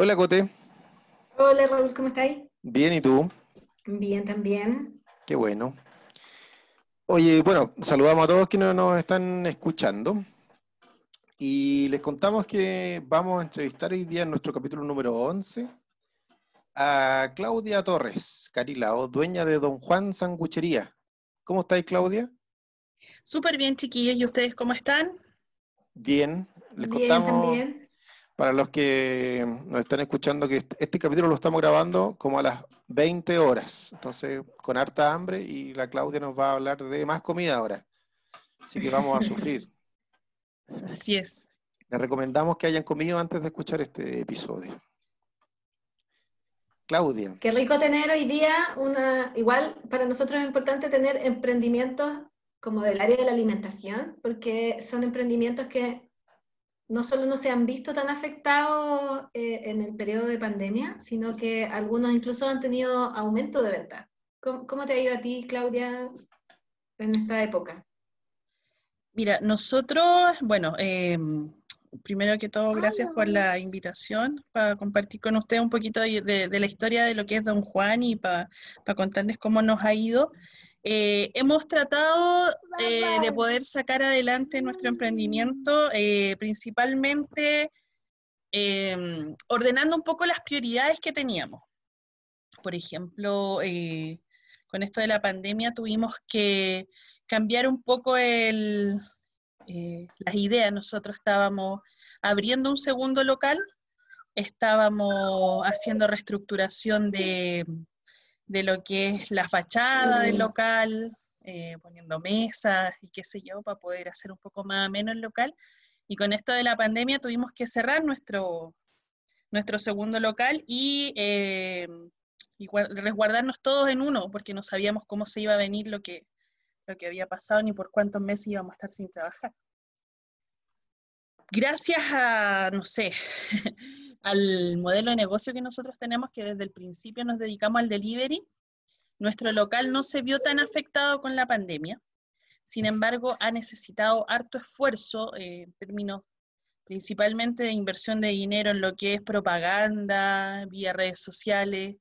Hola, Cote. Hola, Raúl, ¿cómo estáis? Bien, ¿y tú? Bien, también. Qué bueno. Oye, bueno, saludamos a todos quienes nos están escuchando. Y les contamos que vamos a entrevistar hoy día en nuestro capítulo número 11 a Claudia Torres, Carilao, dueña de Don Juan Sanguchería. ¿Cómo estáis, Claudia? Súper bien, chiquillos. ¿Y ustedes cómo están? Bien. Les Bien, contamos, también. Para los que nos están escuchando, que este, este capítulo lo estamos grabando como a las 20 horas. Entonces, con harta hambre y la Claudia nos va a hablar de más comida ahora. Así que vamos a sufrir. Así es. Les recomendamos que hayan comido antes de escuchar este episodio. Claudia, Qué rico tener hoy día una, igual para nosotros es importante tener emprendimientos como del área de la alimentación, porque son emprendimientos que no solo no se han visto tan afectados eh, en el periodo de pandemia, sino que algunos incluso han tenido aumento de venta. ¿Cómo, cómo te ha ido a ti, Claudia, en esta época? Mira, nosotros, bueno, eh, primero que todo, gracias por la invitación para compartir con usted un poquito de, de- de la historia de lo que es Don Juan y para contarles cómo nos ha ido. Eh, hemos tratado eh, de poder sacar adelante nuestro emprendimiento, eh, principalmente eh, ordenando un poco las prioridades que teníamos. Por ejemplo, con esto de la pandemia tuvimos que cambiar un poco el, las ideas. Nosotros estábamos abriendo un segundo local, estábamos haciendo reestructuración de, de lo que es la fachada del local, eh, poniendo mesas y qué sé yo, para poder hacer un poco más ameno el local. Y con esto de la pandemia tuvimos que cerrar nuestro, nuestro segundo local y, eh, y gua- resguardarnos todos en uno, porque no sabíamos cómo se iba a venir lo que, lo que había pasado ni por cuántos meses íbamos a estar sin trabajar. Gracias a, no sé, al modelo de negocio que nosotros tenemos, que desde el principio nos dedicamos al delivery, nuestro local no se vio tan afectado con la pandemia. Sin embargo, ha necesitado harto esfuerzo eh, en términos principalmente de inversión de dinero en lo que es propaganda, vía redes sociales.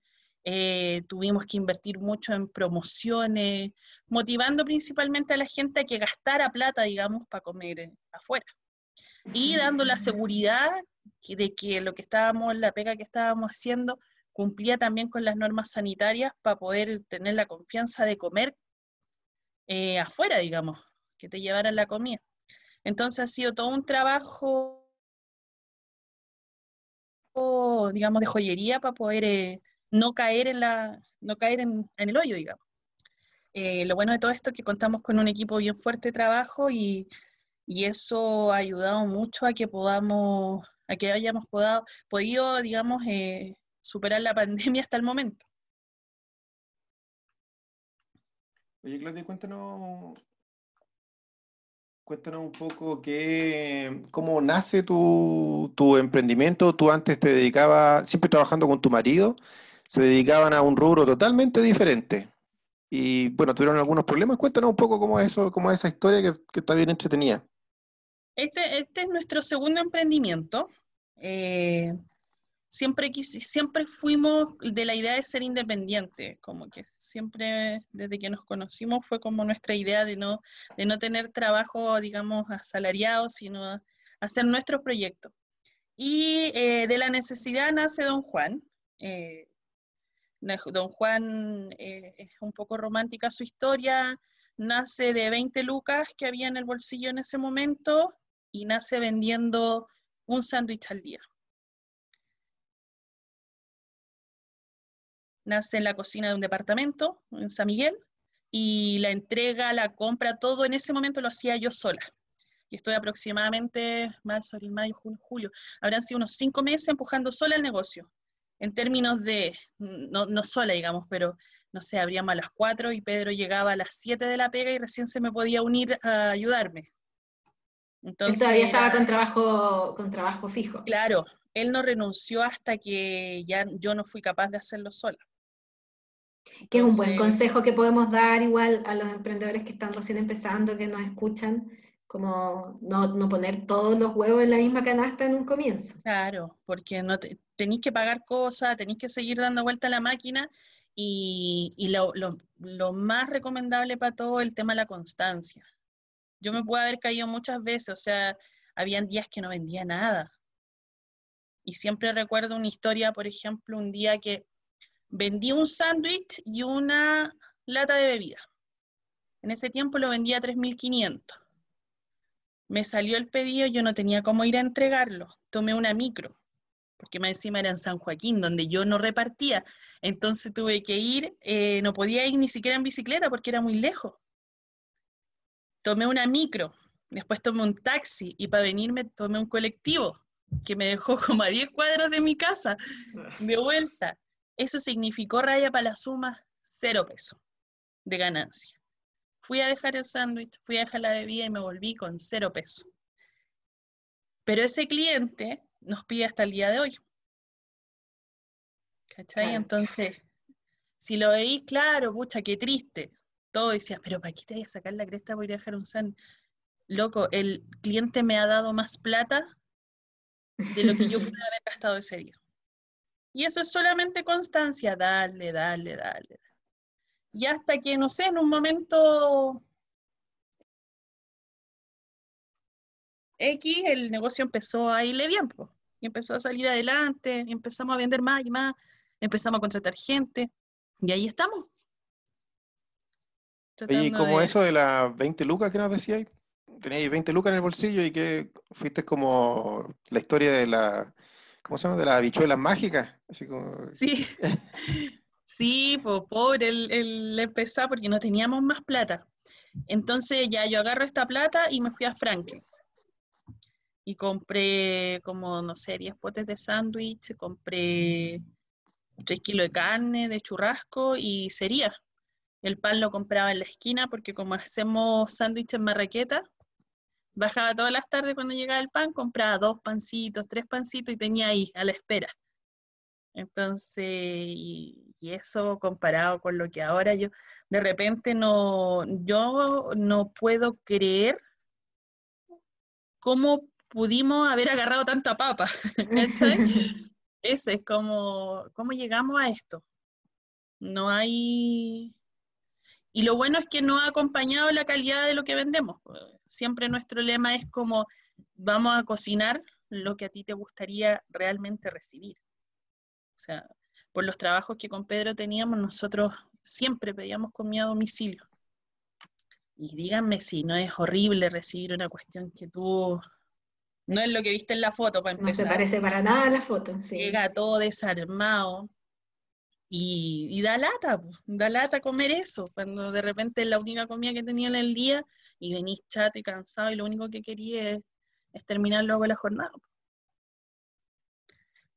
eh, tuvimos que invertir mucho en promociones, motivando principalmente a la gente a que gastara plata, digamos, para comer afuera. Y dando la seguridad de que lo que estábamos, la pega que estábamos haciendo, cumplía también con las normas sanitarias para poder tener la confianza de comer eh, afuera, digamos, que te llevaran la comida. Entonces ha sido todo un trabajo, digamos, de joyería para poder eh, no caer en la, no caer en, en el hoyo, digamos. Eh, lo bueno de todo esto es que contamos con un equipo bien fuerte de trabajo y, y eso ha ayudado mucho a que podamos, a que hayamos podido, digamos, eh, superar la pandemia hasta el momento. oye Claudia, cuéntanos, cuéntanos un poco qué, cómo nace tu, emprendimiento. Tú antes te dedicabas, siempre trabajando con tu marido, se dedicaban a un rubro totalmente diferente. Y bueno, tuvieron algunos problemas. Cuéntanos un poco cómo es eso, cómo es esa historia que está bien entretenida. Este, este es nuestro segundo emprendimiento. Eh, siempre, fuimos de la idea de ser independientes, como que siempre desde que nos conocimos fue como nuestra idea de no, tener trabajo, digamos, asalariado, sino hacer nuestro proyecto. Y eh, de la necesidad nace Don Juan. Eh, Don Juan es un poco romántica su historia, nace de 20 lucas que había en el bolsillo en ese momento y nace vendiendo un sándwich al día. Nace en la cocina de un departamento en San Miguel y la entrega, la compra, todo en ese momento lo hacía yo sola. Y estoy aproximadamente marzo, abril, mayo, junio, julio. Habrán sido unos cinco meses empujando sola el negocio. En términos de, no, no sola, digamos, pero no sé, abríamos a las 4 y Pedro llegaba a las 7 de la pega y recién se me podía unir a ayudarme. Él Entonces, todavía estaba con trabajo, con trabajo fijo. claro, él no renunció hasta que ya yo no fui capaz de hacerlo sola. Que es un buen consejo que podemos dar igual a los emprendedores que están recién empezando, que nos escuchan, como no, poner todos los huevos en la misma canasta en un comienzo. Claro, porque no tenéis que pagar cosas, tenéis que seguir dando vuelta a la máquina y, lo, lo, más recomendable para todo el tema de la constancia. Yo me puedo haber caído muchas veces, o sea, habían días que no vendía nada. Y siempre recuerdo una historia, por ejemplo, un día que vendí un sándwich y una lata de bebida. En ese tiempo lo vendía a 3.500 me salió el pedido, yo no tenía cómo ir a entregarlo. Tomé una micro, porque más encima era en San Joaquín, donde yo no repartía. Entonces tuve que ir, eh, no podía ir ni siquiera en bicicleta porque era muy lejos. Tomé una micro, después tomé un taxi y para venirme tomé un colectivo que me dejó como a 10 cuadros de mi casa, de vuelta. Eso significó raya para la suma, cero peso de ganancia. Fui a dejar el sándwich, fui a dejar la bebida y me volví con cero peso. Pero ese cliente nos pide hasta el día de hoy. ¿Cachai? Entonces, si lo veis, claro, pucha, qué triste. Todo decía, pero ¿para qué te voy a sacar la cresta por ir a dejar un sándwich? Loco, el cliente me ha dado más plata de lo que yo pude haber gastado ese día. Y eso es solamente constancia, dale, dale, dale. Y hasta que, no sé, en un momento X, el negocio empezó a irle bien, y empezó a salir adelante, y empezamos a vender más y más, empezamos a contratar gente, y ahí estamos. Y como eso de las 20 lucas que nos decíais, teníais 20 lucas en el bolsillo y que fuiste como la historia de la, ¿cómo se llama? De las habichuelas mágicas. Así como... Sí. Sí, pues pobre el, el empezar porque no teníamos más plata. Entonces ya yo agarro esta plata y me fui a Franklin. Y compré como, no sé, 10 potes de sándwich, compré 3 kilos de carne, de churrasco y sería. El pan lo compraba en la esquina porque como hacemos sándwich en marraqueta, bajaba todas las tardes cuando llegaba el pan, compraba dos pancitos, tres pancitos y tenía ahí a la espera. Entonces, y, eso comparado con lo que ahora yo, de repente no, yo no puedo creer cómo pudimos haber agarrado tanta papa. Ese es como, ¿cómo llegamos a esto? No hay... Y lo bueno es que no ha acompañado la calidad de lo que vendemos. Siempre nuestro lema es como, vamos a cocinar lo que a ti te gustaría realmente recibir. O sea, por los trabajos que con Pedro teníamos, nosotros siempre pedíamos comida a domicilio. Y díganme si no es horrible recibir una cuestión que tú no es lo que viste en la foto para empezar. No se parece para nada a la foto. Llega todo desarmado y, da lata, da lata comer eso, cuando de repente es la única comida que tenía en el día y venís chato y cansado y lo único que quería es, es terminar luego la jornada.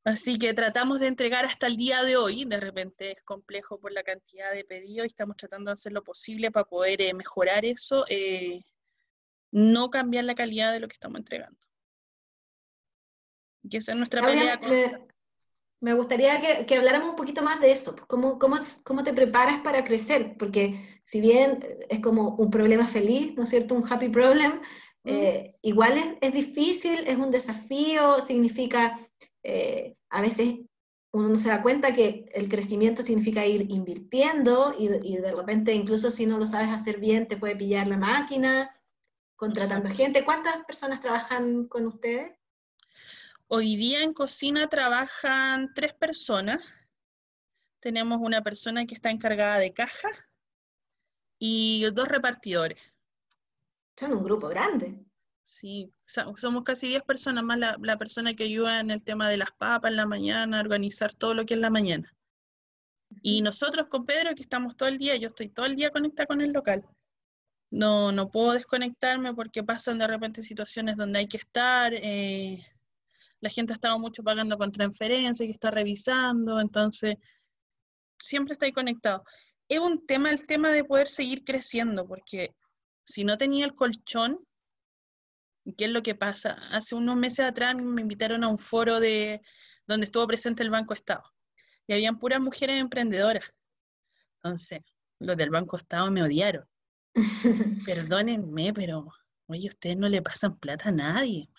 Así que tratamos de entregar hasta el día de hoy, de repente es complejo por la cantidad de pedidos y estamos tratando de hacer lo posible para poder eh, mejorar eso, eh, no cambiar la calidad de lo que estamos entregando. Que esa es nuestra pelea. Me, gustaría que, habláramos un poquito más de eso, ¿Cómo, cómo, cómo te preparas para crecer, porque si bien es como un problema feliz, ¿no es cierto? Un happy problem, eh, igual es, es difícil, es un desafío, significa eh, a veces uno no se da cuenta que el crecimiento significa ir invirtiendo y, de repente incluso si no lo sabes hacer bien te puede pillar la máquina, contratando gente. ¿Cuántas personas trabajan con ustedes? Hoy día en cocina trabajan tres personas. Tenemos una persona que está encargada de caja y dos repartidores. Son un grupo grande. Sí, somos casi 10 personas más la, persona que ayuda en el tema de las papas en la mañana, organizar todo lo que es la mañana. Y nosotros con Pedro, que estamos todo el día, yo estoy todo el día conectada con el local. No, no puedo desconectarme porque pasan de repente situaciones donde hay que estar. Eh, la gente ha estado mucho pagando con transferencia, que está revisando, entonces siempre estoy conectado. Es un tema el tema de poder seguir creciendo, porque si no tenía el colchón, ¿Qué es lo que pasa? Hace unos meses atrás me invitaron a un foro de donde estuvo presente el Banco Estado y habían puras mujeres emprendedoras. Entonces, los del Banco Estado me odiaron. Perdónenme, pero Oye, ustedes no le pasan plata a nadie.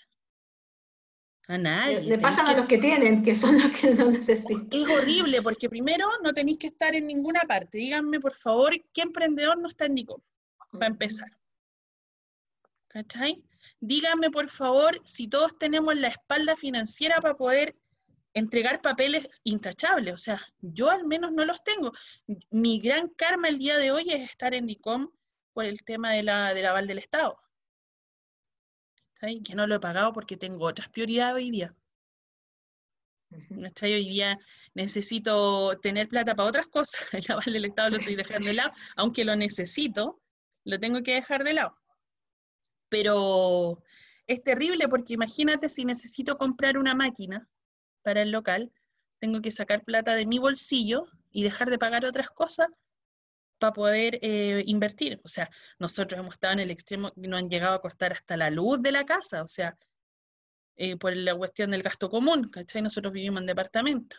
A nadie. Le, pasan a los que tienen, que son los que no necesitan. Es horrible, porque primero no tenéis que estar en ninguna parte. Díganme, por favor, ¿qué emprendedor no está en DICOM? Para empezar. ¿Cachai? Díganme, por favor, si todos tenemos la espalda financiera para poder entregar papeles intachables. O sea, yo al menos no los tengo. Mi gran karma el día de hoy es estar en DICOM por el tema de la, del aval del Estado. Que no lo he pagado porque tengo otras prioridades hoy día. Hoy día necesito tener plata para otras cosas. El aval del Estado lo estoy dejando de lado. Aunque lo necesito, lo tengo que dejar de lado. Pero es terrible porque imagínate si necesito comprar una máquina para el local, tengo que sacar plata de mi bolsillo y dejar de pagar otras cosas para poder eh, invertir. O sea, nosotros hemos estado en el extremo que nos han llegado a costar hasta la luz de la casa, o sea, eh, por la cuestión del gasto común, ¿cachai? Nosotros vivimos en departamento.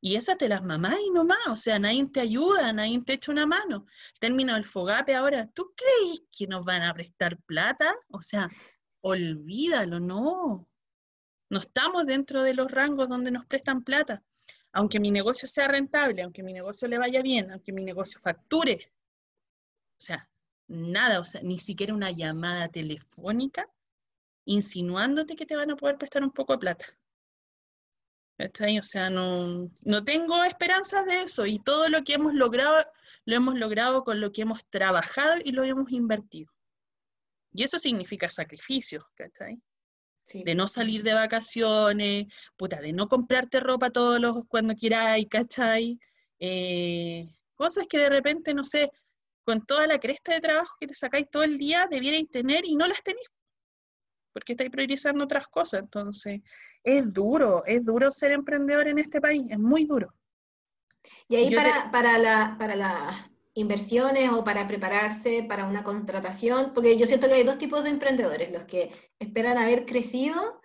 Y esa te las mamás y nomás, o sea, nadie te ayuda, nadie te echa una mano. término del fogape ahora, ¿tú crees que nos van a prestar plata? O sea, olvídalo, no. No estamos dentro de los rangos donde nos prestan plata aunque mi negocio sea rentable, aunque mi negocio le vaya bien, aunque mi negocio facture, o sea, nada, o sea, ni siquiera una llamada telefónica insinuándote que te van a poder prestar un poco de plata. O sea, no, no tengo esperanzas de eso y todo lo que hemos logrado, lo hemos logrado con lo que hemos trabajado y lo hemos invertido. Y eso significa sacrificio, ¿cachai? De no salir de vacaciones, puta, de no comprarte ropa todos los cuando quieras, ¿cachai? Eh, cosas que de repente, no sé, con toda la cresta de trabajo que te sacáis todo el día, debierais tener y no las tenéis, porque estáis priorizando otras cosas. Entonces, es duro, es duro ser emprendedor en este país, es muy duro. Y ahí para, para, la, para la inversiones o para prepararse para una contratación, porque yo siento que hay dos tipos de emprendedores, los que esperan haber crecido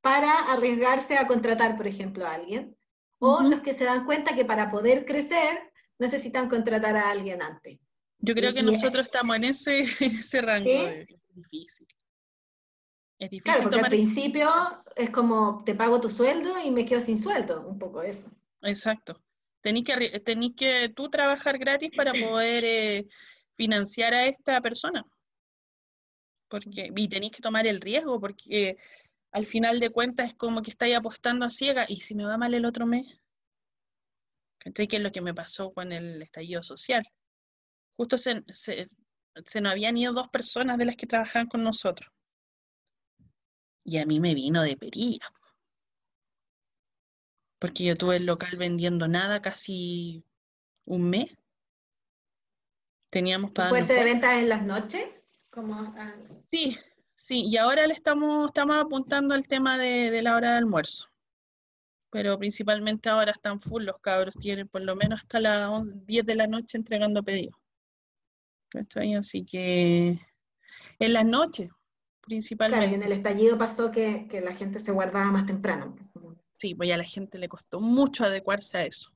para arriesgarse a contratar, por ejemplo, a alguien, o los que se dan cuenta que para poder crecer necesitan contratar a alguien antes. Yo creo que nosotros estamos en ese, ese rango. Es difícil. Es difícil. Claro, porque al principio es como te pago tu sueldo y me quedo sin sueldo, un poco eso. Exacto. Tenís que, tenés que tú trabajar gratis para poder eh, financiar a esta persona. Porque, y tenéis que tomar el riesgo, porque al final de cuentas es como que estáis apostando a ciega. ¿Y si me va mal el otro mes? ¿Qué es lo que me pasó con el estallido social? Justo se, se, se nos habían ido dos personas de las que trabajaban con nosotros. Y a mí me vino de perilla porque yo tuve el local vendiendo nada casi un mes. Teníamos para... ¿Fuerte de ventas en las noches? Sí, sí, y ahora le estamos, estamos apuntando al tema de, la hora de almuerzo. Pero principalmente ahora están full, los cabros tienen por lo menos hasta las 10 de la noche entregando pedidos. Así que en las noches, principalmente. Claro, y en el estallido pasó que, que la gente se guardaba más temprano. Sí, pues a la gente le costó mucho adecuarse a eso.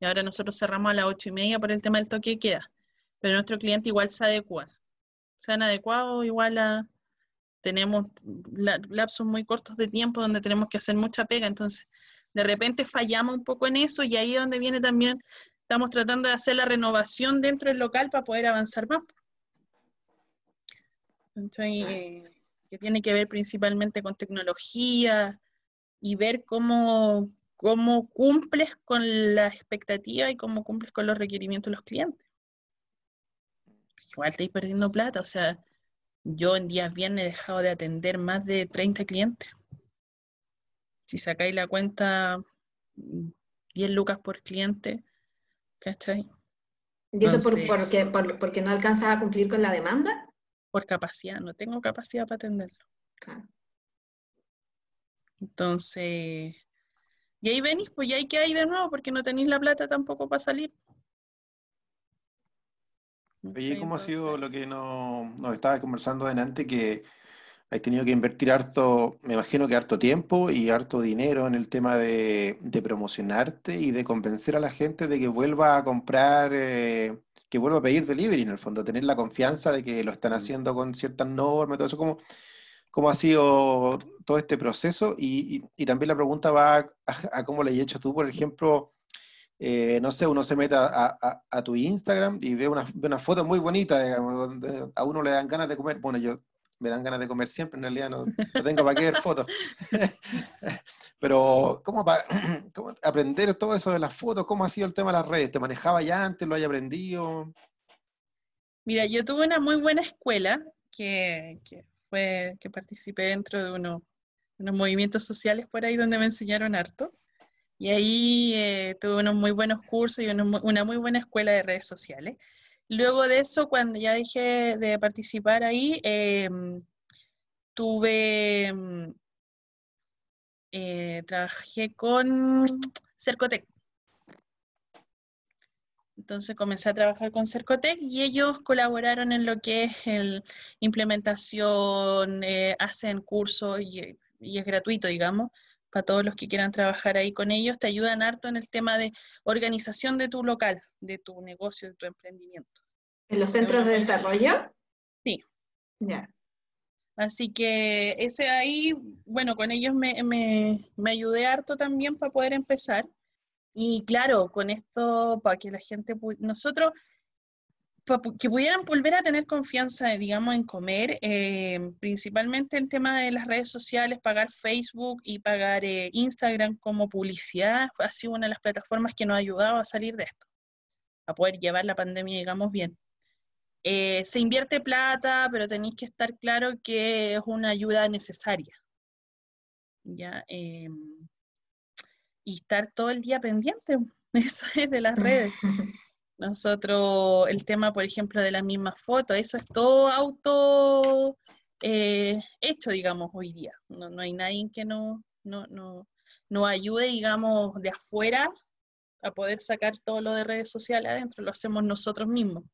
Y ahora nosotros cerramos a las ocho y media por el tema del toque de queda. Pero nuestro cliente igual se adecua. Se han adecuado igual a... Tenemos lapsos muy cortos de tiempo donde tenemos que hacer mucha pega. Entonces, de repente fallamos un poco en eso y ahí es donde viene también, estamos tratando de hacer la renovación dentro del local para poder avanzar más. Entonces, eh, que tiene que ver principalmente con tecnología, y ver cómo, cómo cumples con la expectativa y cómo cumples con los requerimientos de los clientes. Igual estáis perdiendo plata, o sea, yo en días viernes he dejado de atender más de 30 clientes. Si sacáis la cuenta, 10 lucas por cliente, ¿cachai? ¿Y eso por, porque, porque no alcanzas a cumplir con la demanda? Por capacidad, no tengo capacidad para atenderlo. Claro. Entonces, y ahí venís, pues ya hay que ir de nuevo porque no tenéis la plata tampoco para salir. Oye, ¿cómo ha sido lo que nos, nos estabas conversando delante? Que has tenido que invertir harto, me imagino que harto tiempo y harto dinero en el tema de, promocionarte y de convencer a la gente de que vuelva a comprar, eh, que vuelva a pedir delivery en el fondo, tener la confianza de que lo están mm. haciendo con ciertas normas, todo eso, ¿cómo, cómo ha sido todo este proceso? Y, también la pregunta va a, cómo le he hecho tú, por ejemplo, eh, no sé, uno se mete a, tu Instagram y ve una, una foto muy bonita, digamos, donde a uno le dan ganas de comer. Bueno, yo me dan ganas de comer siempre, en realidad no, tengo para qué ver fotos. Pero, ¿cómo, para, aprender todo eso de las fotos? ¿Cómo ha sido el tema de las redes? ¿Te manejaba ya antes? ¿Lo haya aprendido? Mira, yo tuve una muy buena escuela que, fue que participé dentro de unos movimientos sociales por ahí donde me enseñaron harto. Y ahí eh, tuve unos muy buenos cursos y una muy buena escuela de redes sociales. Luego de eso, cuando ya dejé de participar ahí, em, tuve, mm, eh, trabajé con Cercotec. Entonces comencé a trabajar con Cercotec y ellos colaboraron en lo que es la implementación, eh, hacen cursos y, y, es gratuito, digamos, para todos los que quieran trabajar ahí con ellos. Te ayudan harto en el tema de organización de tu local, de tu negocio, de tu emprendimiento. ¿En los centros de desarrollo? Sí. Ya. Así que ese ahí, bueno, con ellos me, me, ayudé harto también para poder empezar. Y claro, con esto, para que la gente, nosotros, para que pudieran volver a tener confianza, digamos, en comer, eh, principalmente el tema de las redes sociales, pagar Facebook y pagar eh, Instagram como publicidad, ha sido una de las plataformas que nos ha ayudado a salir de esto, a poder llevar la pandemia, digamos, bien. Eh, se invierte plata, pero tenéis que estar claro que es una ayuda necesaria. ¿ya? Y estar todo el día pendiente, eso es de las redes. Nosotros, el tema, por ejemplo, de la misma foto, eso es todo auto eh, hecho, digamos, hoy día. No, no hay nadie que no, no, no, no ayude, digamos, de afuera a poder sacar todo lo de redes sociales adentro, lo hacemos nosotros mismos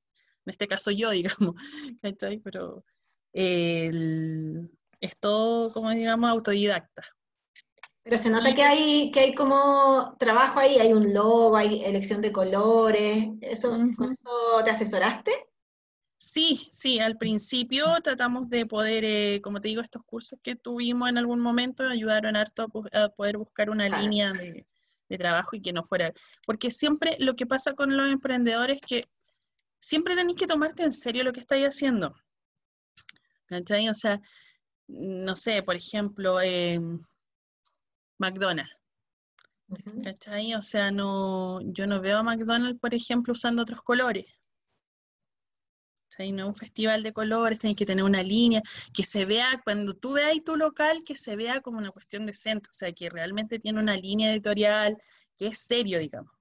en este caso yo, digamos, ¿cachai? Pero es todo, como digamos, autodidacta. Pero se nota que hay, que hay como trabajo ahí, hay un logo, hay elección de colores, ¿eso, te asesoraste? Sí, sí, al principio tratamos de poder, eh, como te digo, estos cursos que tuvimos en algún momento ayudaron harto a, poder buscar una línea de, de, trabajo y que no fuera, porque siempre lo que pasa con los emprendedores es que siempre tenéis que tomarte en serio lo que estáis haciendo. ¿Cachai? O sea, no sé, por ejemplo, eh, McDonald's. ¿Cachai? O sea, no, yo no veo a McDonald's, por ejemplo, usando otros colores. ¿Cachai? No un festival de colores, tenéis que tener una línea, que se vea, cuando tú veas tu local, que se vea como una cuestión decente, o sea, que realmente tiene una línea editorial, que es serio, digamos.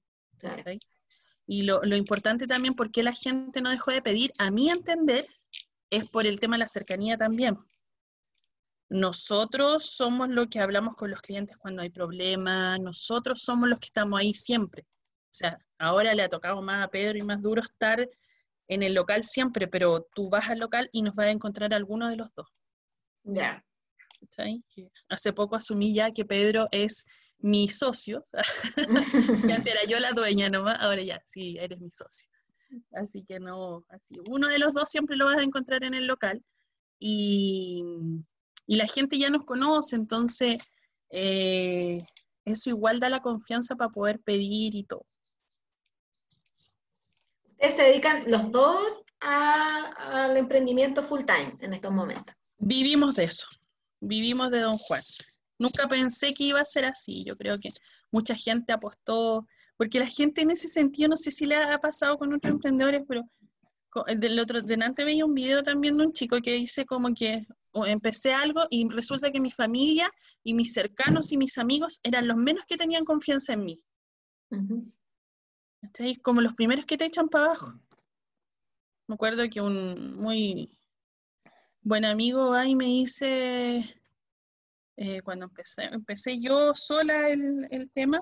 Y lo, importante también, porque la gente no dejó de pedir, a mi entender, es por el tema de la cercanía también. Nosotros somos los que hablamos con los clientes cuando hay problemas, nosotros somos los que estamos ahí siempre. O sea, ahora le ha tocado más a Pedro y más duro estar en el local siempre, pero tú vas al local y nos vas a encontrar alguno de los dos. Ya. Hace poco asumí ya que Pedro es mi socio, antes era yo la dueña nomás, ahora ya, sí, eres mi socio. Así que no, así, uno de los dos siempre lo vas a encontrar en el local y, la gente ya nos conoce, entonces eh, eso igual da la confianza para poder pedir y todo. Ustedes se dedican los dos al emprendimiento full time en estos momentos. Vivimos de eso, vivimos de Don Juan. Nunca pensé que iba a ser así. Yo creo que mucha gente apostó, porque la gente en ese sentido, no sé si le ha pasado con otros emprendedores, pero del otro, delante veía un video también de un chico que dice como que empecé algo y resulta que mi familia y mis cercanos y mis amigos eran los menos que tenían confianza en mí. Como los primeros que te echan para abajo. Me acuerdo que un muy buen amigo ahí me dice, eh, cuando empecé, empecé yo sola el, el tema,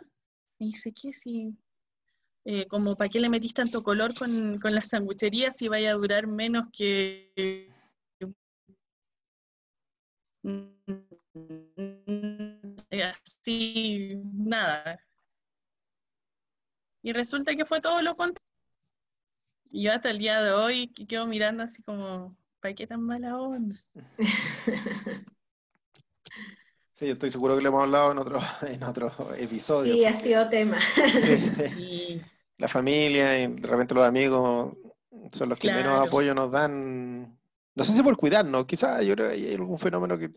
me dice, ¿qué si, eh, como para qué le metís tanto color con, con las sangucherías si vaya a durar menos que así, nada. Y resulta que fue todo lo contrario. Y yo hasta el día de hoy quedo mirando así como, ¿para qué tan mala onda? Sí, yo estoy seguro que le hemos hablado en otro, en otro episodio. Sí, ha sido tema. Sí. La familia y de repente los amigos son los que menos apoyo nos dan. No sé si por cuidarnos, quizás yo creo que hay algún fenómeno que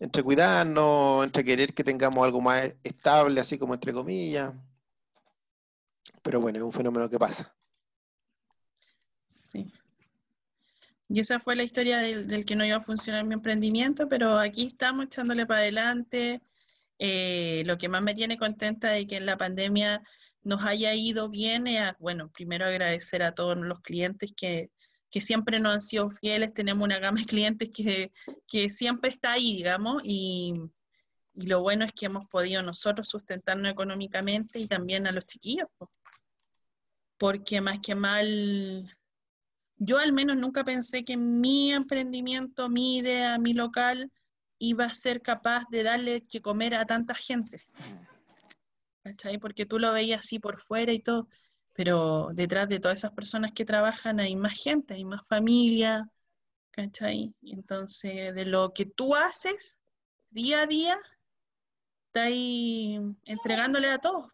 entre cuidarnos, entre querer que tengamos algo más estable, así como entre comillas. Pero bueno, es un fenómeno que pasa. Sí. Y esa fue la historia del, que no iba a funcionar mi emprendimiento, pero aquí estamos echándole para adelante. Eh, lo que más me tiene contenta de que en la pandemia nos haya ido bien es, bueno, primero agradecer a todos los clientes que, siempre nos han sido fieles. Tenemos una gama de clientes que, siempre está ahí, digamos, y, y, lo bueno es que hemos podido nosotros sustentarnos económicamente y también a los chiquillos. Porque más que mal yo al menos nunca pensé que mi emprendimiento, mi idea, mi local iba a ser capaz de darle que comer a tanta gente. ¿Cachai? Porque tú lo veías así por fuera y todo, pero detrás de todas esas personas que trabajan hay más gente, hay más familia, ¿cachai? Entonces, de lo que tú haces día a día, estás entregándole a todos.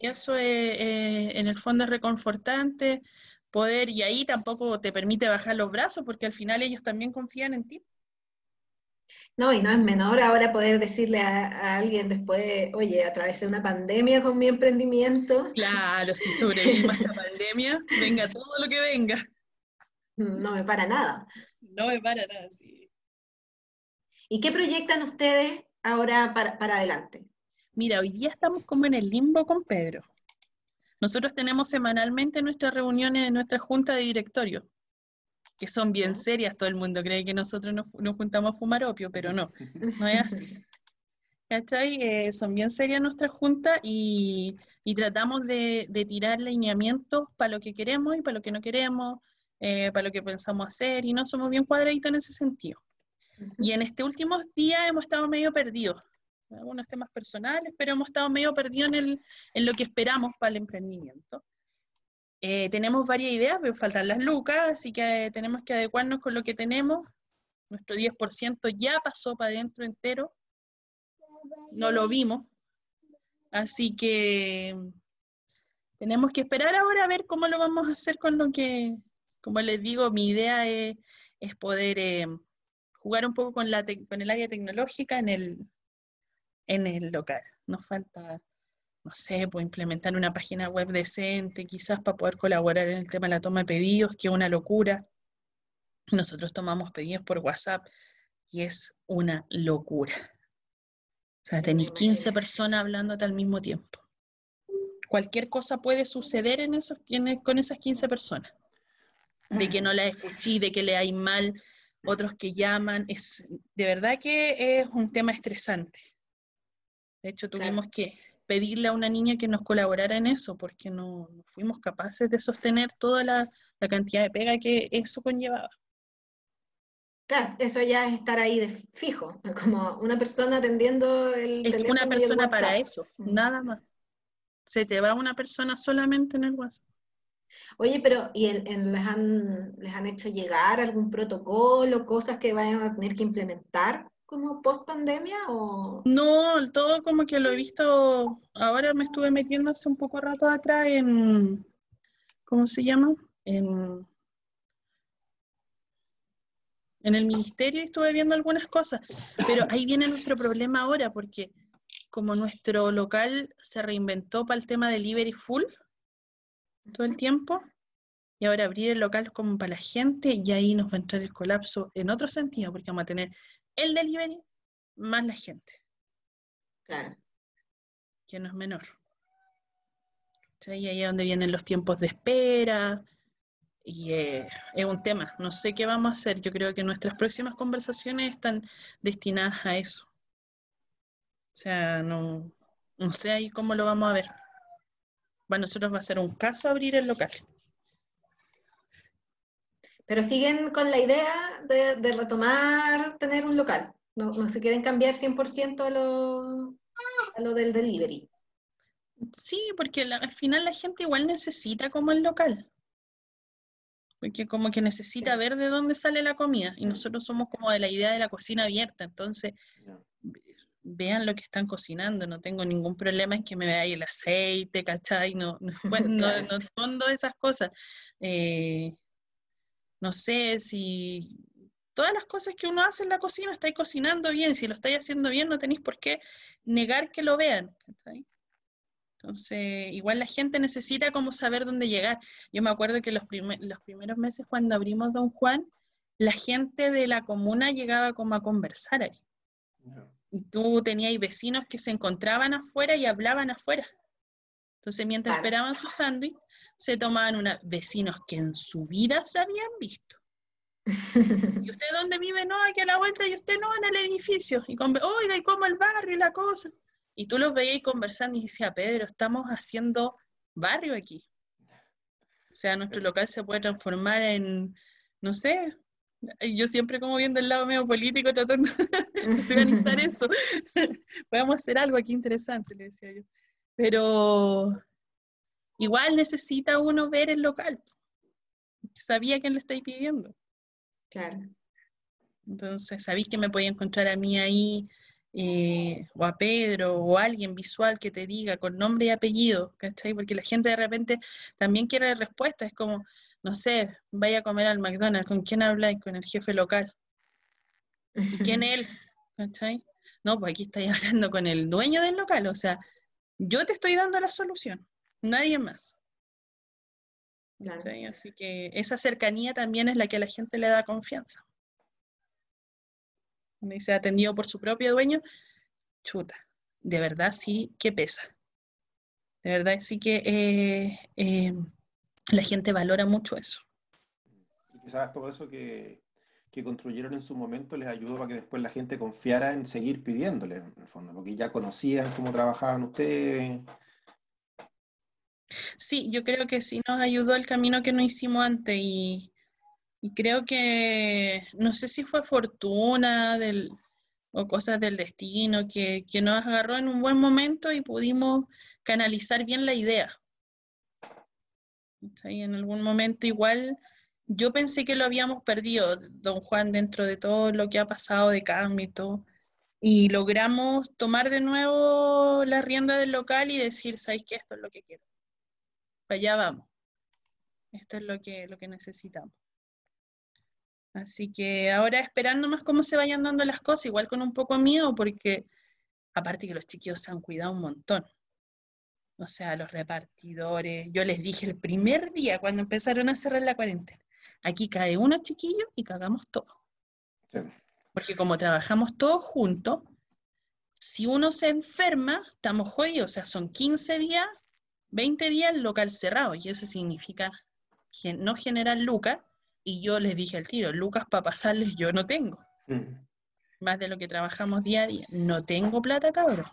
Y eso es, en el fondo es reconfortante poder, y ahí tampoco te permite bajar los brazos, porque al final ellos también confían en ti. No, y no es menor ahora poder decirle a, alguien después, oye, atravesé una pandemia con mi emprendimiento. Claro, si sobrevivo a esta pandemia, venga todo lo que venga. No me para nada. No me para nada, sí. ¿Y qué proyectan ustedes ahora para, para adelante? Mira, hoy día estamos como en el limbo con Pedro. Nosotros tenemos semanalmente nuestras reuniones de nuestra junta de directorio, que son bien serias. Todo el mundo cree que nosotros nos, juntamos a fumar opio, pero no, no es así. ¿Cachai? Eh, son bien serias nuestras juntas y, tratamos de, tirar lineamientos para lo que queremos y para lo que no queremos, eh, para lo que pensamos hacer, y no somos bien cuadraditos en ese sentido. Y en este último día hemos estado medio perdidos algunos temas personales, pero hemos estado medio perdidos en, en lo que esperamos para el emprendimiento. Eh, tenemos varias ideas, pero faltan las lucas, así que tenemos que adecuarnos con lo que tenemos. Nuestro 10% ya pasó para adentro entero, no lo vimos, así que tenemos que esperar ahora a ver cómo lo vamos a hacer con lo que, como les digo, mi idea es, poder eh, jugar un poco con, con el área tecnológica en el, en el local. Nos falta, no sé, pues implementar una página web decente, quizás para poder colaborar en el tema de la toma de pedidos, que es una locura. Nosotros tomamos pedidos por WhatsApp y es una locura. O sea, tenéis 15 personas hablándote al mismo tiempo. Cualquier cosa puede suceder en esos, con esas 15 personas. De que no la escuché, de que le hay mal, otros que llaman. Es, de verdad que es un tema estresante. De hecho, tuvimos que pedirle a una niña que nos colaborara en eso, porque no, fuimos capaces de sostener toda la, cantidad de pega que eso conllevaba. Claro, eso ya es estar ahí de fijo, como una persona atendiendo el. Es una persona para eso, mm. nada más. Se te va una persona solamente en el WhatsApp. Oye, pero ¿y les, han, les han hecho llegar algún protocolo, cosas que vayan a tener que implementar como post pandemia o no todo como que lo he visto ahora me estuve metiendo hace un poco rato atrás en cómo se llama en en el ministerio estuve viendo algunas cosas pero ahí viene nuestro problema ahora porque como nuestro local se reinventó para el tema delivery full todo el tiempo y ahora abrir el local como para la gente y ahí nos va a entrar el colapso en otro sentido porque vamos a tener el delivery más la gente. Claro. Que no es menor. Y ahí es donde vienen los tiempos de espera. Y eh, es un tema. No sé qué vamos a hacer. Yo creo que nuestras próximas conversaciones están destinadas a eso. O sea, no, no sé ahí cómo lo vamos a ver. Para nosotros va a ser un caso abrir el local. Pero siguen con la idea de, retomar, tener un local. No, no se quieren cambiar 100% a lo, a lo del delivery. Sí, porque al final la gente igual necesita como el local. Porque como que necesita ver de dónde sale la comida. Y nosotros somos como de la idea de la cocina abierta. Entonces, vean lo que están cocinando. No tengo ningún problema en que me vea el aceite, ¿cachai? No, no, no, escondo esas cosas. Eh, no sé si todas las cosas que uno hace en la cocina, estáis cocinando bien. Si lo estáis haciendo bien, no tenéis por qué negar que lo vean. Entonces, igual la gente necesita como saber dónde llegar. Yo me acuerdo que los, los primeros meses cuando abrimos Don Juan, la gente de la comuna llegaba como a conversar ahí. Y tú tenías vecinos que se encontraban afuera y hablaban afuera. Entonces, mientras esperaban su sándwich, se tomaban una, vecinos que en su vida se habían visto. ¿Y usted dónde vive? No, aquí a la vuelta, y usted no, en el edificio. Y con, oiga, ¿y cómo el barrio y la cosa? Y tú los veías conversando y decía, Pedro, estamos haciendo barrio aquí. O sea, nuestro local se puede transformar en, no sé, yo siempre como viendo el lado medio político tratando de organizar eso. Podemos hacer algo aquí interesante, le decía yo. Pero igual necesita uno ver el local. Sabía quién le estáis pidiendo. Claro. Entonces, sabéis que me podía encontrar a mí ahí eh, o a Pedro o alguien visual que te diga con nombre y apellido, ¿cachai? Porque la gente de repente también quiere respuestas, es como, no sé, vaya a comer al McDonald's, ¿con quién habláis? Con el jefe local. ¿Y quién él? ¿Cachai? No, pues aquí estáis hablando con el dueño del local, o sea, yo te estoy dando la solución, nadie más. Así que esa cercanía también es la que a la gente le da confianza dice atendido por su propio dueño, chuta, de verdad sí que pesa. De verdad sí que eh, eh, la gente valora mucho eso. Y quizás todo eso que, construyeron en su momento les ayudó para que después la gente confiara en seguir pidiéndole, en el fondo, porque ya conocían cómo trabajaban ustedes. Sí, yo creo que sí nos ayudó el camino que no hicimos antes y, y creo que, no sé si fue fortuna del, o cosas del destino, que, que, nos agarró en un buen momento y pudimos canalizar bien la idea. Y en algún momento igual yo pensé que lo habíamos perdido, don Juan, dentro de todo lo que ha pasado de cambio y todo. Y logramos tomar de nuevo la rienda del local y decir, ¿sabéis qué? Esto es lo que quiero. Para allá vamos. Esto es lo que, lo que necesitamos. Así que ahora esperando más cómo se vayan dando las cosas, igual con un poco de miedo, porque aparte que los chiquillos se han cuidado un montón. O sea, los repartidores, yo les dije el primer día cuando empezaron a cerrar la cuarentena, aquí cae uno chiquillo y cagamos todo. Porque como trabajamos todos juntos, si uno se enferma, estamos jodidos, o sea, son 15 días, 20 días local cerrado, y eso significa no generar lucas y yo les dije al tiro, Lucas, para pasarles yo no tengo. Mm. Más de lo que trabajamos día a día. No tengo plata, cabrón.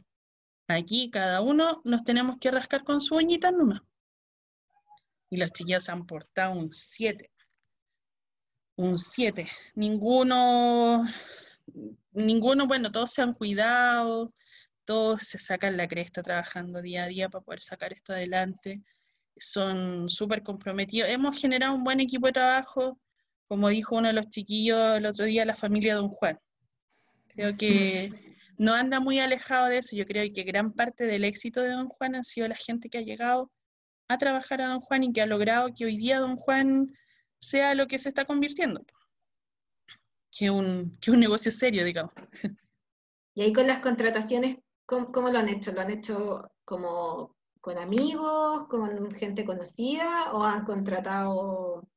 Aquí cada uno nos tenemos que rascar con su uñita nomás. Y los chicos han portado un 7. Un 7. Ninguno, ninguno, bueno, todos se han cuidado, todos se sacan la cresta trabajando día a día para poder sacar esto adelante son súper comprometidos. Hemos generado un buen equipo de trabajo, como dijo uno de los chiquillos el otro día, la familia Don Juan. Creo que no anda muy alejado de eso. Yo creo que gran parte del éxito de Don Juan ha sido la gente que ha llegado a trabajar a Don Juan y que ha logrado que hoy día Don Juan sea lo que se está convirtiendo. Que un, que un negocio serio, digamos. Y ahí con las contrataciones, ¿cómo, lo han hecho? ¿Lo han hecho como con amigos, con gente conocida o han contratado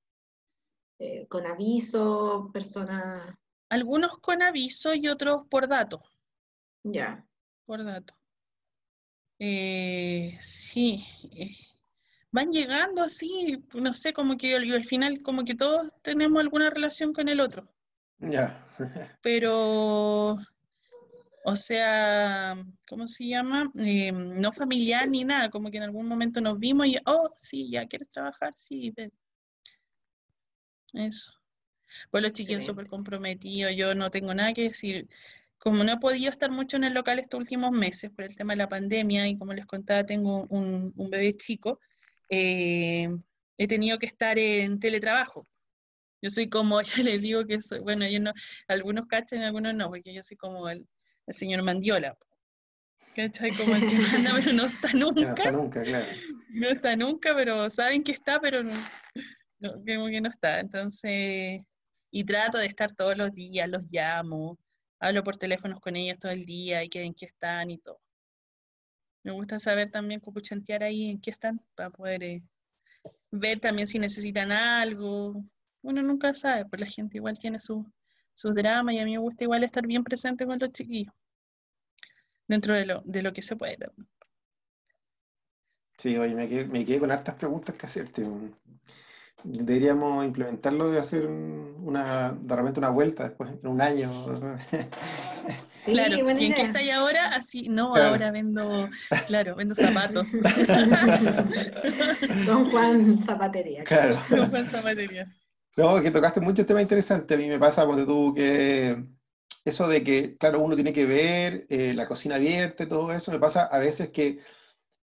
eh, con aviso, personas? Algunos con aviso y otros por dato. Ya. Por dato. Eh, sí. Van llegando así, no sé, como que al final, como que todos tenemos alguna relación con el otro. Ya. Pero o sea, ¿cómo se llama? Eh, no familiar ni nada, como que en algún momento nos vimos y, oh, sí, ya quieres trabajar, sí, ven. Eso. Pues los chiquillos súper comprometidos, yo no tengo nada que decir. Como no he podido estar mucho en el local estos últimos meses por el tema de la pandemia y como les contaba, tengo un, bebé chico, eh, he tenido que estar en teletrabajo. Yo soy como, yo les digo que soy, bueno, yo no, algunos cachan, algunos no, porque yo soy como el, señor Mandiola. ¿Cachai? Como el que manda, pero no está nunca. No está nunca, claro. No está nunca, pero saben que está, pero no, no, que no está. Entonces, y trato de estar todos los días, los llamo, hablo por teléfonos con ellos todo el día y que en qué están y todo. Me gusta saber también cupuchantear ahí en qué están para poder eh, ver también si necesitan algo. Uno nunca sabe, pues la gente igual tiene sus dramas y a mí me gusta igual estar bien presente con los chiquillos, dentro de lo, de lo que se puede. Sí, oye, me quedé, me quedé con hartas preguntas que hacerte. Deberíamos implementarlo de hacer una, de repente una vuelta después, en un año. claro, ¿y en qué está ahí ahora? Así, no, ahora vendo, claro, vendo zapatos. Don Juan Zapatería. Claro. Don Juan Zapatería. No, que tocaste mucho tema interesante. A mí me pasa cuando tú que eso de que, claro, uno tiene que ver eh, la cocina abierta y todo eso, me pasa a veces que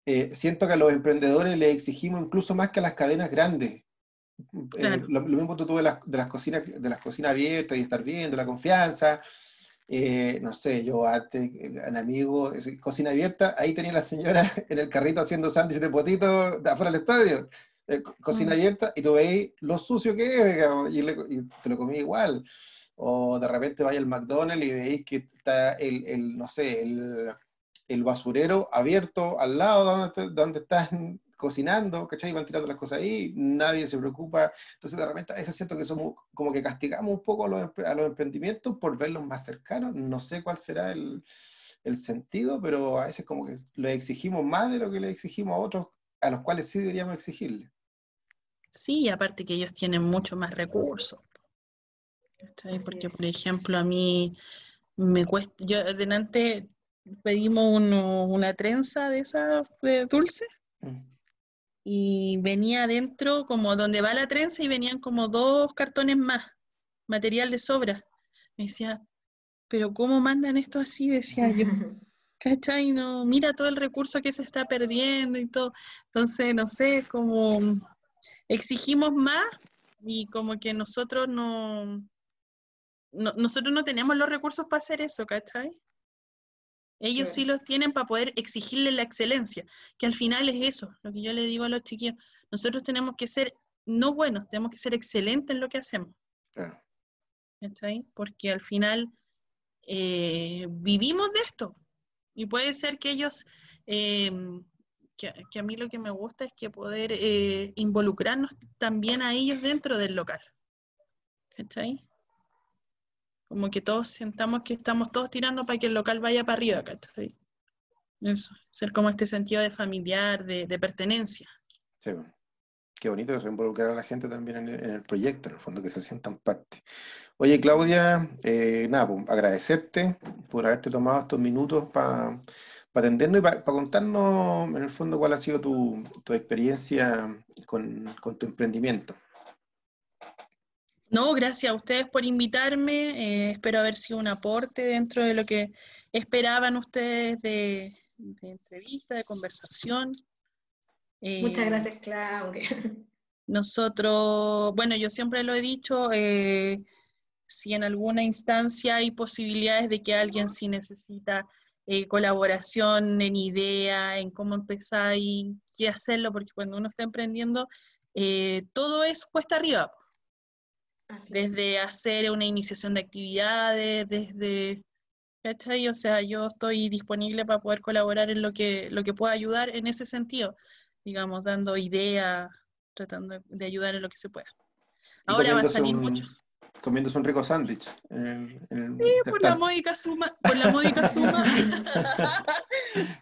eh, siento que a los emprendedores les exigimos incluso más que a las cadenas grandes. Eh, lo, mismo tú de las, de las cocinas de las cocinas abiertas y estar viendo la confianza. Eh, no sé, yo antes, un amigo, cocina abierta, ahí tenía la señora en el carrito haciendo sándwiches de potito de afuera del estadio. Eh, cocina mm. abierta y tú veis lo sucio que es y, te lo comí igual. O de repente vaya al McDonald's y veis que está el, el no sé, el, el, basurero abierto al lado donde, donde están cocinando, ¿cachai? Van tirando las cosas ahí, nadie se preocupa. Entonces, de repente, a veces siento que somos como que castigamos un poco a los, a los emprendimientos por verlos más cercanos. No sé cuál será el, el sentido, pero a veces como que lo exigimos más de lo que le exigimos a otros, a los cuales sí deberíamos exigirle. Sí, aparte que ellos tienen mucho más recursos. Porque, por ejemplo, a mí me cuesta, yo adelante pedimos una trenza de esa de dulce. Mm y venía adentro como donde va la trenza y venían como dos cartones más, material de sobra. Me decía, pero ¿cómo mandan esto así? Decía yo. ¿Cachai? No, mira todo el recurso que se está perdiendo y todo. Entonces, no sé, como exigimos más y como que nosotros no, no nosotros no tenemos los recursos para hacer eso, ¿cachai? Ellos sí. los tienen para poder exigirle la excelencia, que al final es eso, lo que yo le digo a los chiquillos. Nosotros tenemos que ser, no buenos, tenemos que ser excelentes en lo que hacemos. ¿Está ahí? Porque al final eh, vivimos de esto. Y puede ser que ellos, em, que, a mí lo que me gusta es que poder eh, involucrarnos también a ellos dentro del local. ¿Está ahí? Como que todos sentamos que estamos todos tirando para que el local vaya para arriba, ¿cachai? Eso, ser como este sentido de familiar, de, pertenencia. Sí, qué bonito eso, involucrar a la gente también en el, proyecto, en el fondo, que se sientan parte. Oye, Claudia, eh, nada, pues, agradecerte por haberte tomado estos minutos para atendernos y para contarnos, en el fondo, cuál ha sido tu, experiencia con, con tu emprendimiento. No, gracias a ustedes por invitarme. Eh, espero haber sido un aporte dentro de lo que esperaban ustedes de, entrevista, de conversación. Muchas eh, gracias, Claudia. Nosotros, bueno, yo siempre lo he dicho, eh, si en alguna instancia hay posibilidades de que alguien sí necesita colaboración en idea, en cómo empezar y qué hacerlo, porque cuando uno está emprendiendo, todo es cuesta arriba desde hacer una iniciación de actividades, desde, ¿cachai? O sea, yo estoy disponible para poder colaborar en lo que, lo que pueda ayudar en ese sentido, digamos, dando ideas, tratando de ayudar en lo que se pueda. Ahora va a salir mucho. Comiéndose un rico sándwich. Sí, por la módica suma, por la módica suma.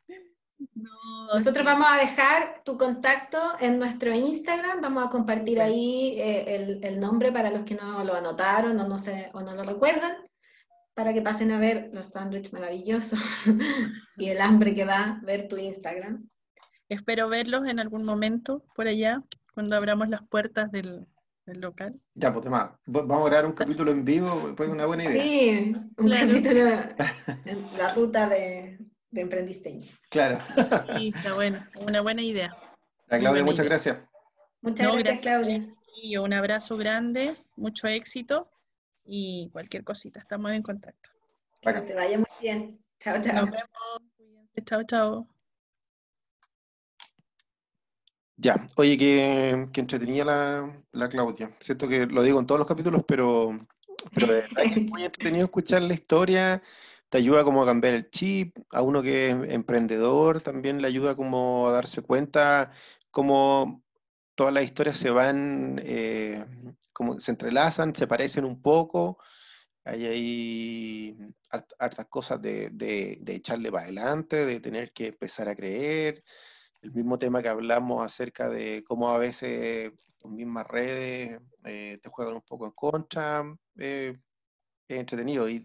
Nosotros vamos a dejar tu contacto en nuestro Instagram, vamos a compartir ahí eh, el, nombre para los que no lo anotaron o no, se, o no lo recuerdan, para que pasen a ver los sándwiches maravillosos y el hambre que da ver tu Instagram. Espero verlos en algún momento por allá, cuando abramos las puertas del, el local. Ya, pues demás. Vamos a grabar un capítulo en vivo, pues una buena idea. Sí, un capítulo en la ruta de, de emprendisteño. Claro. Sí, está bueno, una buena idea. La Claudia, muchas gracias. Muchas gracias, Claudia. Y un abrazo grande, mucho éxito y cualquier cosita, estamos en contacto. Que te vaya muy bien. Chao, chao. Nos vemos. Chao, chao. Ya, oye, que, que entretenía la, la, Claudia. Siento que lo digo en todos los capítulos, pero, pero es muy entretenido escuchar la historia, te ayuda como a cambiar el chip, a uno que es emprendedor también le ayuda como a darse cuenta cómo todas las historias se van, eh, como se entrelazan, se parecen un poco, hay ahí hartas cosas de, de, echarle para adelante, de tener que empezar a creer, el mismo tema que hablamos acerca de cómo a veces las mismas redes eh, te juegan un poco en contra, eh, es entretenido y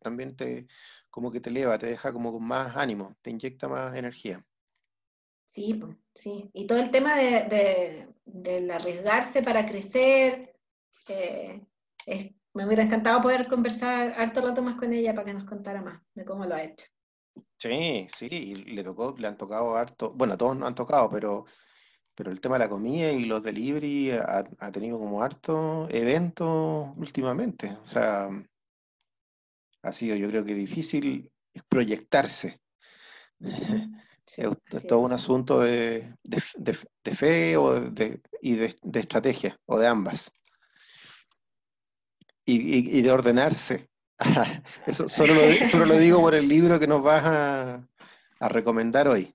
también te como que te eleva, te deja como con más ánimo, te inyecta más energía. Sí, sí. Y todo el tema de, de, arriesgarse para crecer, eh, me hubiera encantado poder conversar harto rato más con ella para que nos contara más de cómo lo ha hecho. Sí, sí, le tocó, le han tocado harto, bueno, a todos no han tocado, pero, pero el tema de la comida y los delivery ha, ha tenido como harto eventos últimamente. O sea, ha sido yo creo que difícil proyectarse. es, todo un asunto de, fe o de, y de, estrategia, o de ambas. y de ordenarse. Eso solo lo, digo por el libro que nos vas a, recomendar hoy.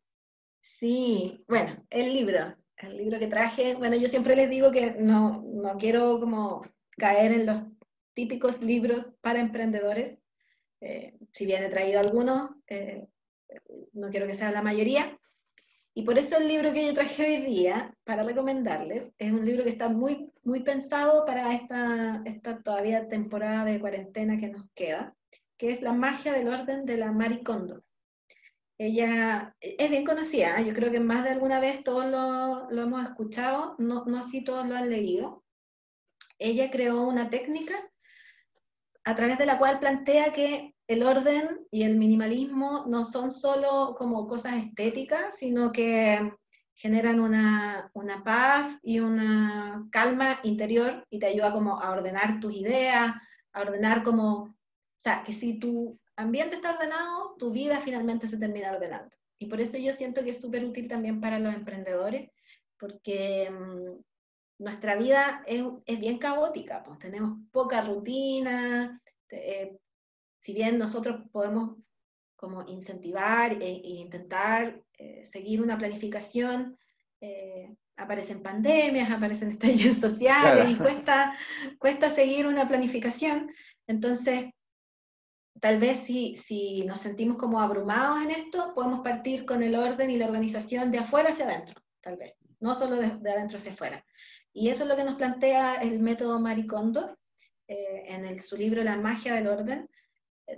Sí, bueno, el libro, el libro que traje, bueno, yo siempre les digo que no, quiero como caer en los típicos libros para emprendedores, eh, si bien he traído algunos, eh, no quiero que sea la mayoría, y por eso el libro que yo traje hoy día para recomendarles es un libro que está muy, muy pensado para esta, esta todavía temporada de cuarentena que nos queda, que es La magia del orden de la Marie Kondo. Ella es bien conocida, ¿eh? yo creo que más de alguna vez todos lo, lo hemos escuchado, no, no así todos lo han leído. Ella creó una técnica a través de la cual plantea que el orden y el minimalismo no son solo como cosas estéticas, sino que generan una, paz y una calma interior y te ayuda como a ordenar tus ideas, a ordenar como, o sea, que si tu ambiente está ordenado, tu vida finalmente se termina ordenando. Y por eso yo siento que es súper útil también para los emprendedores, porque mm, nuestra vida es, bien caótica, pues tenemos poca rutina, eh, si bien nosotros podemos como incentivar e, e intentar eh, seguir una planificación, eh, aparecen pandemias, aparecen estallidos sociales y cuesta, cuesta seguir una planificación. Entonces, tal vez si, si nos sentimos como abrumados en esto, podemos partir con el orden y la organización de afuera hacia adentro, tal vez, no solo de, adentro hacia afuera. Y eso es lo que nos plantea el método Maricondo eh, en el, su libro La magia del orden,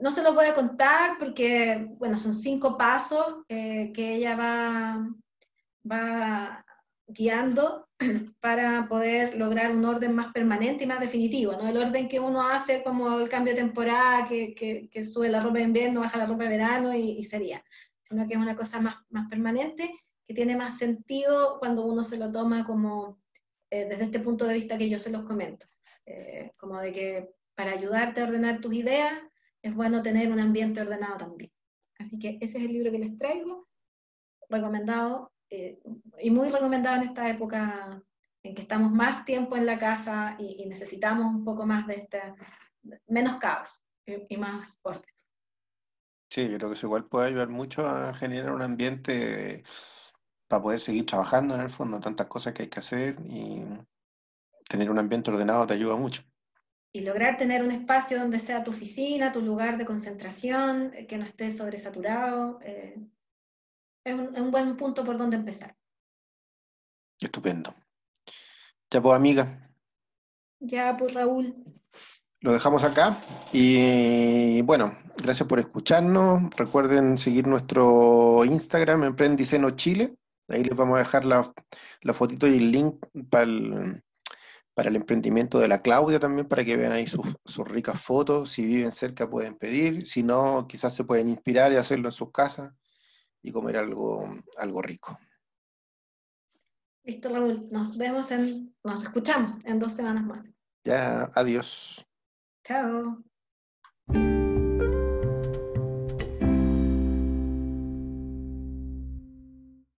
no se los voy a contar porque, bueno, son cinco pasos eh, que ella va, va guiando para poder lograr un orden más permanente y más definitivo, ¿no? El orden que uno hace como el cambio de temporada, que, que, sube la ropa de invierno, baja la ropa de verano y, sería, sino que es una cosa más, más permanente, que tiene más sentido cuando uno se lo toma como eh, desde este punto de vista que yo se los comento, eh, como de que para ayudarte a ordenar tus ideas, es bueno tener un ambiente ordenado también. Así que ese es el libro que les traigo, recomendado eh, y muy recomendado en esta época en que estamos más tiempo en la casa y, necesitamos un poco más de este, menos caos y, más orden. Sí, yo creo que eso igual puede ayudar mucho a generar un ambiente para poder seguir trabajando en el fondo, tantas cosas que hay que hacer y tener un ambiente ordenado te ayuda mucho y lograr tener un espacio donde sea tu oficina, tu lugar de concentración, eh, que no esté sobresaturado, eh, es, un, buen punto por donde empezar. Estupendo. Ya pues, amiga. Ya pues, Raúl. Lo dejamos acá y bueno, gracias por escucharnos. Recuerden seguir nuestro Instagram, Emprendiceno Chile. Ahí les vamos a dejar la, la fotito y el link para el, para el emprendimiento de la Claudia también, para que vean ahí sus, sus ricas fotos. Si viven cerca pueden pedir, si no, quizás se pueden inspirar y hacerlo en sus casas y comer algo, algo rico. Listo, Raúl. Nos vemos en, nos escuchamos en dos semanas más. Ya, adiós. Chao.